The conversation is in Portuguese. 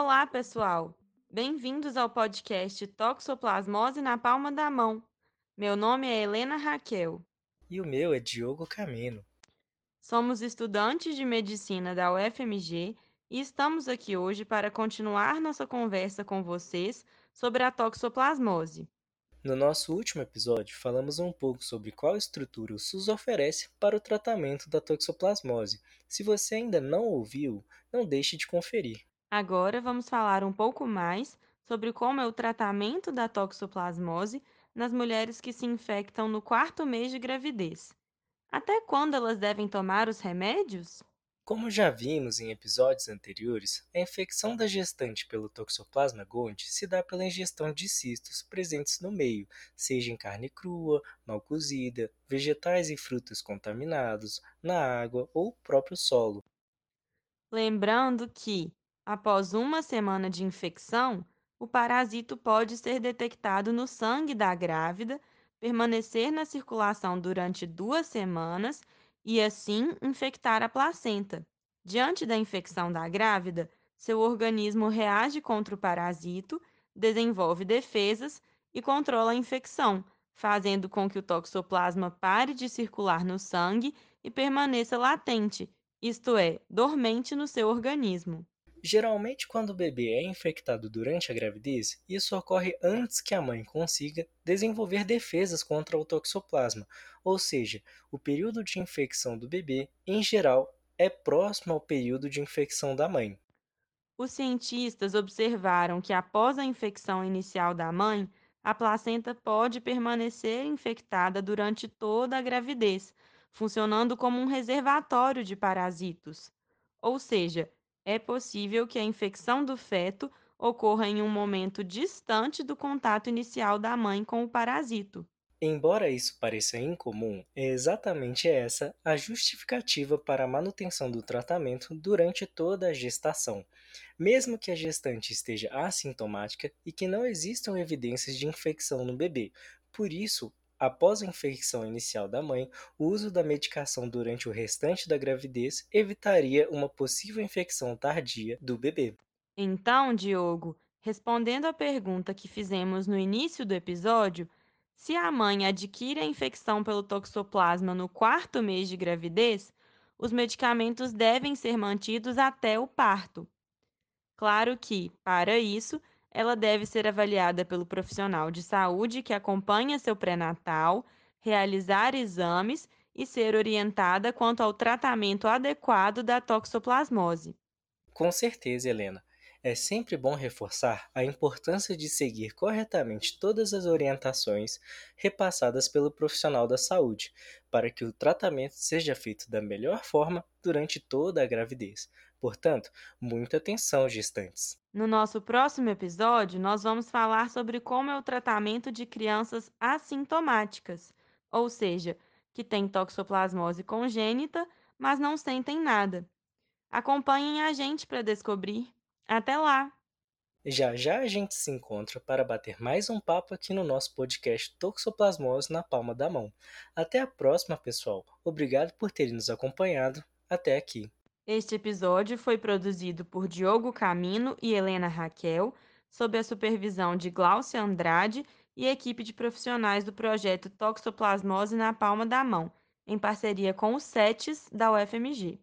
Olá, pessoal! Bem-vindos ao podcast Toxoplasmose na Palma da Mão. Meu nome é Helena Raquel. E o meu é Diogo Camino. Somos estudantes de medicina da UFMG e estamos aqui hoje para continuar nossa conversa com vocês sobre a toxoplasmose. No nosso último episódio, falamos um pouco sobre qual estrutura o SUS oferece para o tratamento da toxoplasmose. Se você ainda não ouviu, não deixe de conferir. Agora vamos falar um pouco mais sobre como é o tratamento da toxoplasmose nas mulheres que se infectam no quarto mês de gravidez. Até quando elas devem tomar os remédios? Como já vimos em episódios anteriores, a infecção da gestante pelo Toxoplasma gondii se dá pela ingestão de cistos presentes no meio, seja em carne crua, mal cozida, vegetais e frutas contaminados, na água ou próprio solo. Lembrando que, após uma semana de infecção, o parasito pode ser detectado no sangue da grávida, permanecer na circulação durante duas semanas e, assim, infectar a placenta. Diante da infecção da grávida, seu organismo reage contra o parasito, desenvolve defesas e controla a infecção, fazendo com que o toxoplasma pare de circular no sangue e permaneça latente isto é, dormente no seu organismo. Geralmente, quando o bebê é infectado durante a gravidez, isso ocorre antes que a mãe consiga desenvolver defesas contra o toxoplasma, ou seja, o período de infecção do bebê, em geral, é próximo ao período de infecção da mãe. Os cientistas observaram que após a infecção inicial da mãe, a placenta pode permanecer infectada durante toda a gravidez, funcionando como um reservatório de parasitos. Ou seja, é possível que a infecção do feto ocorra em um momento distante do contato inicial da mãe com o parasito. Embora isso pareça incomum, é exatamente essa a justificativa para a manutenção do tratamento durante toda a gestação, mesmo que a gestante esteja assintomática e que não existam evidências de infecção no bebê. Por isso, Após a infecção inicial da mãe, o uso da medicação durante o restante da gravidez evitaria uma possível infecção tardia do bebê. Então, Diogo, respondendo à pergunta que fizemos no início do episódio, se a mãe adquire a infecção pelo toxoplasma no quarto mês de gravidez, os medicamentos devem ser mantidos até o parto. Claro que, para isso, ela deve ser avaliada pelo profissional de saúde que acompanha seu pré-natal, realizar exames e ser orientada quanto ao tratamento adequado da toxoplasmose. Com certeza, Helena. É sempre bom reforçar a importância de seguir corretamente todas as orientações repassadas pelo profissional da saúde, para que o tratamento seja feito da melhor forma durante toda a gravidez. Portanto, muita atenção, gestantes. No nosso próximo episódio, nós vamos falar sobre como é o tratamento de crianças assintomáticas, ou seja, que têm toxoplasmose congênita, mas não sentem nada. Acompanhem a gente para descobrir. Até lá! Já já a gente se encontra para bater mais um papo aqui no nosso podcast Toxoplasmose na Palma da Mão. Até a próxima, pessoal. Obrigado por terem nos acompanhado até aqui. Este episódio foi produzido por Diogo Camino e Helena Raquel, sob a supervisão de Glaucia Andrade e equipe de profissionais do projeto Toxoplasmose na Palma da Mão, em parceria com o SETES da UFMG.